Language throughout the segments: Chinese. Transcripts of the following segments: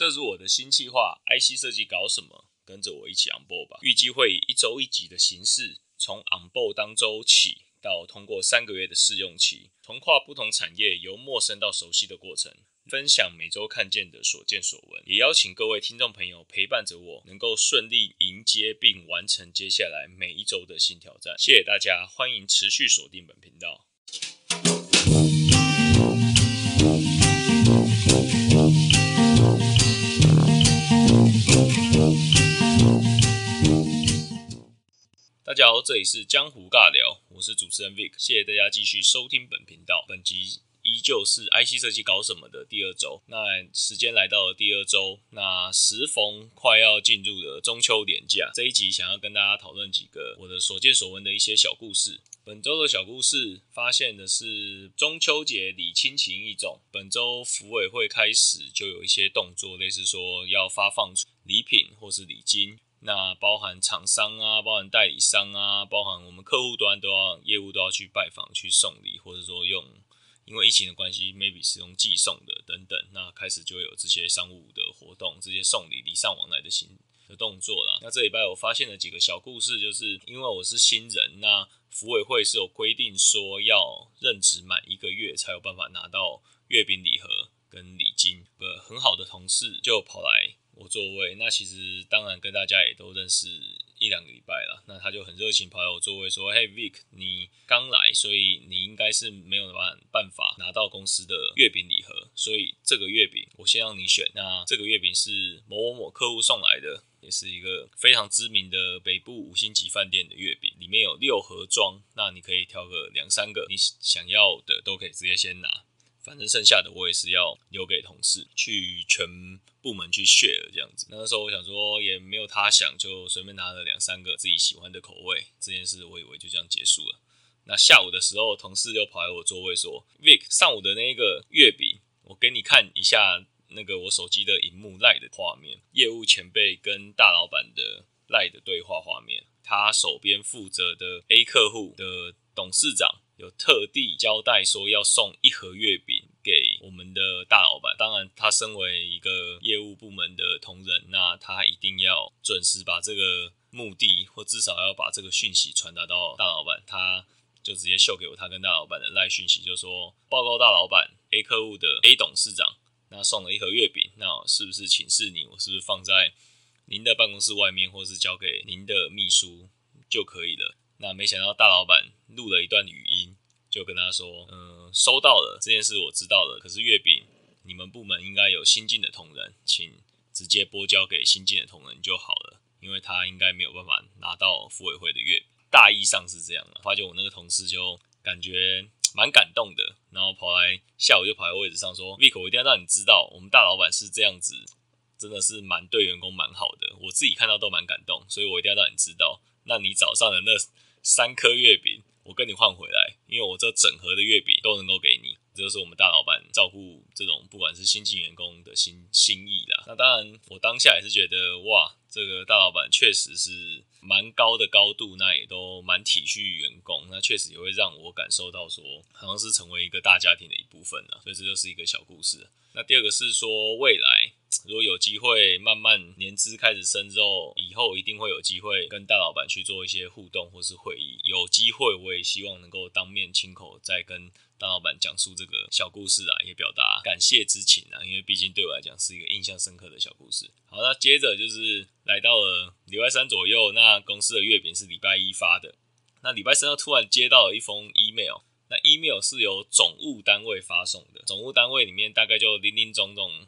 这是我的新计划，IC 设计搞什么？跟着我一起 on board 吧。预计会以一周一集的形式，从 on board 当周起，到通过三个月的试用期，从跨不同产业由陌生到熟悉的过程，分享每周看见的所见所闻，也邀请各位听众朋友陪伴着我，能够顺利迎接并完成接下来每一周的新挑战。谢谢大家，欢迎持续锁定本频道。大家好，这里是江湖尬聊，我是主持人 Vic，谢谢大家继续收听本频道。本集依旧是 IC 设计搞什么的第二周，那时间来到了第二周，那时逢快要进入的中秋年假，这一集想要跟大家讨论几个我的所见所闻的一些小故事。本周的小故事发现的是中秋节礼亲情一种，本周服委会开始就有一些动作，类似说要发放礼品或是礼金。那包含厂商啊，包含代理商啊，包含我们客户端都要业务都要去拜访去送礼，或者说用因为疫情的关系，maybe 是用寄送的等等。那开始就会有这些商务的活动，这些送礼礼尚往来的行的动作了。那这礼拜我发现了几个小故事，就是因为我是新人，那服委会是有规定说要任职满一个月才有办法拿到月饼礼盒跟礼金。呃很好的同事就跑来。座位，那其实当然跟大家也都认识一两个礼拜了。那他就很热情跑到我座位说：“嘿，Vic，你刚来，所以你应该是没有办办法拿到公司的月饼礼盒，所以这个月饼我先让你选。那这个月饼是某某某客户送来的，也是一个非常知名的北部五星级饭店的月饼，里面有六盒装，那你可以挑个两三个，你想要的都可以直接先拿。”反正剩下的我也是要留给同事去全部门去 share 这样子。那时候我想说也没有他想，就随便拿了两三个自己喜欢的口味。这件事我以为就这样结束了。那下午的时候，同事又跑来我座位说：“Vic，上午的那一个月饼，我给你看一下那个我手机的荧幕赖的画面，业务前辈跟大老板的赖的对话画面。他手边负责的 A 客户的董事长。”有特地交代说要送一盒月饼给我们的大老板，当然他身为一个业务部门的同仁，那他一定要准时把这个目的或至少要把这个讯息传达到大老板，他就直接秀给我他跟大老板的赖讯息，就说报告大老板 A 客户的 A 董事长，那送了一盒月饼，那是不是请示你，我是不是放在您的办公室外面，或是交给您的秘书就可以了？那没想到大老板录了一段语音，就跟他说：“嗯，收到了这件事，我知道了。可是月饼，你们部门应该有新进的同仁，请直接拨交给新进的同仁就好了，因为他应该没有办法拿到妇委会的月。大意上是这样的。发觉我那个同事就感觉蛮感动的，然后跑来下午就跑来位置上说：‘Vic，我一定要让你知道，我们大老板是这样子，真的是蛮对员工蛮好的。我自己看到都蛮感动，所以我一定要让你知道。那你早上的那……’三颗月饼，我跟你换回来，因为我这整盒的月饼都能够给你，这就是我们大老板照顾这种不管是新进员工的心心意啦。那当然，我当下也是觉得哇，这个大老板确实是蛮高的高度，那也都蛮体恤员工，那确实也会让我感受到说，好像是成为一个大家庭的一部分了。所以这就是一个小故事。那第二个是说未来。如果有机会慢慢年资开始升之后，以后一定会有机会跟大老板去做一些互动或是会议。有机会我也希望能够当面亲口再跟大老板讲述这个小故事啊，也表达感谢之情啊，因为毕竟对我来讲是一个印象深刻的小故事。好，那接着就是来到了礼拜三左右，那公司的月饼是礼拜一发的，那礼拜三又突然接到了一封 email，那 email 是由总务单位发送的，总务单位里面大概就林林总总。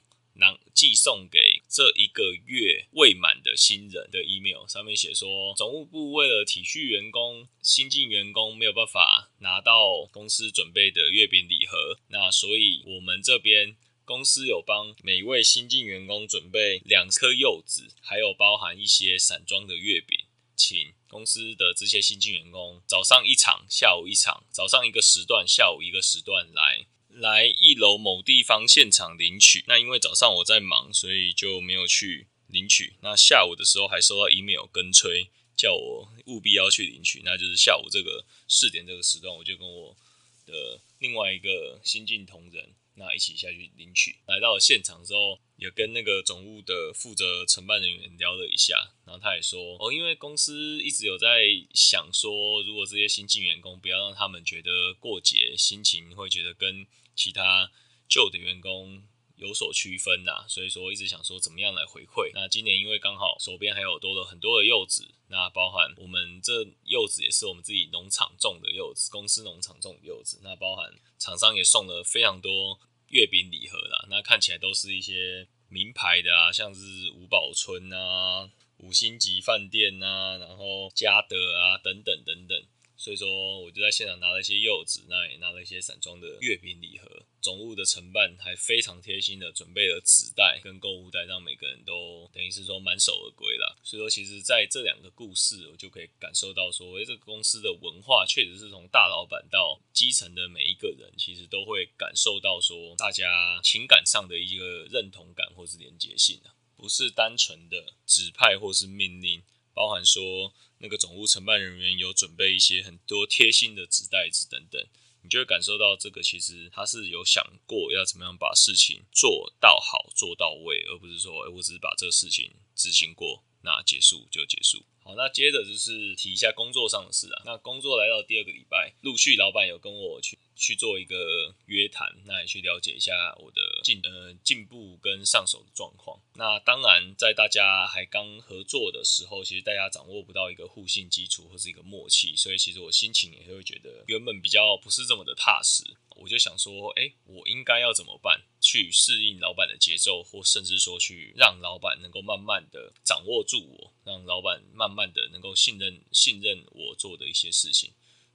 寄送给这一个月未满的新人的 email，上面写说，总务部为了体恤员工，新进员工没有办法拿到公司准备的月饼礼盒，那所以我们这边公司有帮每位新进员工准备两颗柚子，还有包含一些散装的月饼，请公司的这些新进员工早上一场，下午一场，早上一个时段，下午一个时段来。来一楼某地方现场领取。那因为早上我在忙，所以就没有去领取。那下午的时候还收到 email 跟催，叫我务必要去领取。那就是下午这个四点这个时段，我就跟我的另外一个新进同仁，那一起下去领取。来到了现场之后，也跟那个总务的负责承办人员聊了一下，然后他也说，哦，因为公司一直有在想说，如果这些新进员工不要让他们觉得过节，心情会觉得跟其他旧的员工。有所区分呐，所以说一直想说怎么样来回馈。那今年因为刚好手边还有多了很多的柚子，那包含我们这柚子也是我们自己农场种的柚子，公司农场种柚子。那包含厂商也送了非常多月饼礼盒啦，那看起来都是一些名牌的啊，像是五宝村啊、五星级饭店啊，然后嘉德啊等等等等。所以说，我就在现场拿了一些柚子，那也拿了一些散装的月饼礼盒。总务的承办还非常贴心的准备了纸袋跟购物袋，让每个人都等于是说满手而归了。所以说，其实在这两个故事，我就可以感受到说，诶，这个公司的文化确实是从大老板到基层的每一个人，其实都会感受到说，大家情感上的一个认同感或是连结性啊，不是单纯的指派或是命令，包含说。那个总务承办人员有准备一些很多贴心的纸袋子等等，你就会感受到这个其实他是有想过要怎么样把事情做到好做到位，而不是说哎我只是把这个事情执行过，那结束就结束。好，那接着就是提一下工作上的事啊。那工作来到第二个礼拜，陆续老板有跟我去去做一个约谈，那也去了解一下我的进呃进步跟上手的状况。那当然，在大家还刚合作的时候，其实大家掌握不到一个互信基础或是一个默契，所以其实我心情也会觉得原本比较不是这么的踏实。我就想说，哎，我应该要怎么办？去适应老板的节奏，或甚至说去让老板能够慢慢的掌握住我，让老板慢慢的能够信任信任我做的一些事情。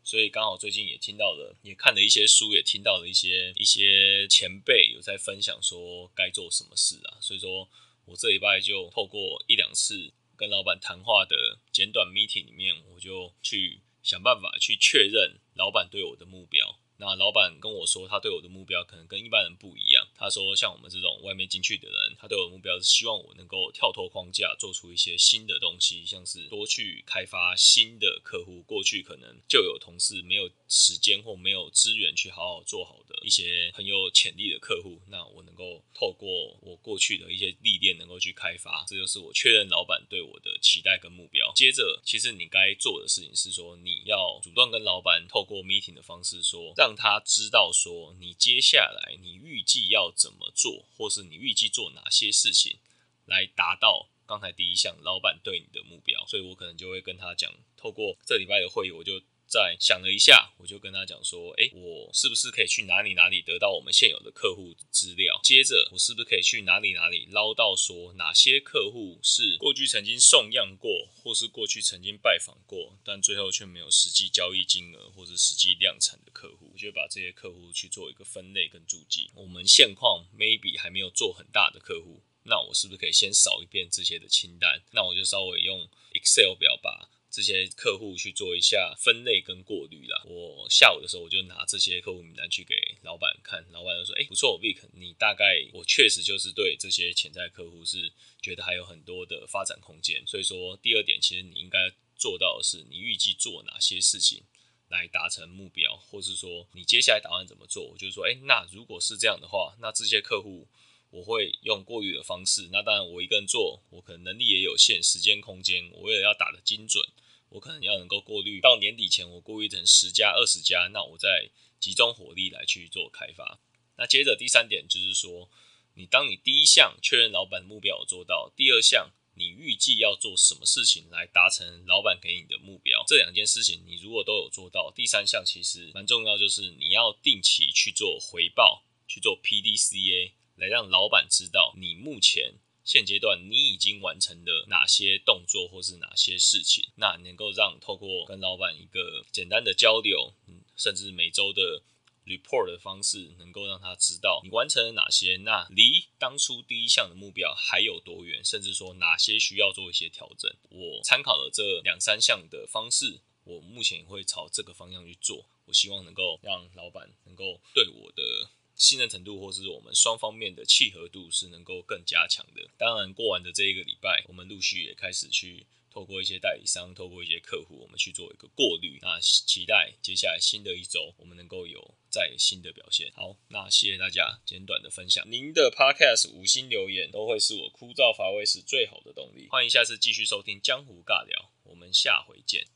所以刚好最近也听到了，也看了一些书，也听到了一些一些前辈有在分享说该做什么事啊。所以说我这礼拜就透过一两次跟老板谈话的简短 meeting 里面，我就去想办法去确认老板对我的目标。那老板跟我说，他对我的目标可能跟一般人不一样。他说，像我们这种外面进去的人，他对我目标是希望我能够跳脱框架，做出一些新的东西，像是多去开发新的客户。过去可能就有同事没有时间或没有资源去好好做好的一些很有潜力的客户，那我能够透过我过去的一些历练，能够去开发。这就是我确认老板对我的期待跟目标。接着，其实你该做的事情是说，你要主动跟老板透过 meeting 的方式说，让他知道说，你接下来你预计要怎么做，或是你预计做哪些事情，来达到刚才第一项老板对你的目标。所以我可能就会跟他讲，透过这礼拜的会议，我就。在想了一下，我就跟他讲说：“哎，我是不是可以去哪里哪里得到我们现有的客户资料？接着，我是不是可以去哪里哪里捞到说哪些客户是过去曾经送样过，或是过去曾经拜访过，但最后却没有实际交易金额或者实际量产的客户？我就把这些客户去做一个分类跟注记。我们现况 maybe 还没有做很大的客户，那我是不是可以先扫一遍这些的清单？那我就稍微用 Excel 表把。”这些客户去做一下分类跟过滤啦。我下午的时候我就拿这些客户名单去给老板看，老板就说：“哎，不错，Vic，你大概我确实就是对这些潜在客户是觉得还有很多的发展空间。所以说，第二点其实你应该做到的是，你预计做哪些事情来达成目标，或是说你接下来打算怎么做？我就说：哎，那如果是这样的话，那这些客户我会用过滤的方式。那当然我一个人做，我可能能力也有限，时间空间，我也要打得精准。”我可能要能够过滤到年底前，我过滤成十家、二十家，那我再集中火力来去做开发。那接着第三点就是说，你当你第一项确认老板目标有做到，第二项预计要做什么事情来达成老板给你的目标，这两件事情你如果都有做到，第三项其实蛮重要，就是你要定期去做回报，去做 P D C A，来让老板知道你目前。现阶段你已经完成的哪些动作，或是哪些事情？那能够让透过跟老板一个简单的交流，甚至每周的 report 的方式，能够让他知道你完成了哪些，那离当初第一项的目标还有多远，甚至说哪些需要做一些调整。我参考了这两三项的方式，我目前会朝这个方向去做。我希望能够让老板能够对我的。信任程度，或是我们双方面的契合度是能够更加强的。当然，过完的这一个礼拜，我们陆续也开始去。透过一些代理商，透过一些客户，我们去做一个过滤。那期待接下来新的一周，我们能够有再新的表现。好，那谢谢大家简短的分享。您的 Podcast 五星留言都会是我枯燥乏味时最好的动力。欢迎下次继续收听江湖尬聊，我们下回见。